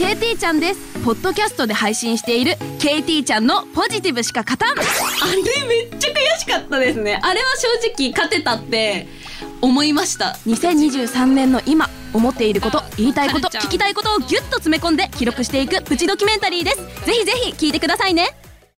KT ちゃんです。ポッドキャストで配信している KT ちゃんのポジティブしか勝たん。あれめっちゃ悔しかったですね。あれは正直勝てたって思いました。2023年の今思っていること言いたいこと聞きたいことをギュッと詰め込んで記録していくプチドキュメンタリーです。ぜひぜひ聞いてくださいね。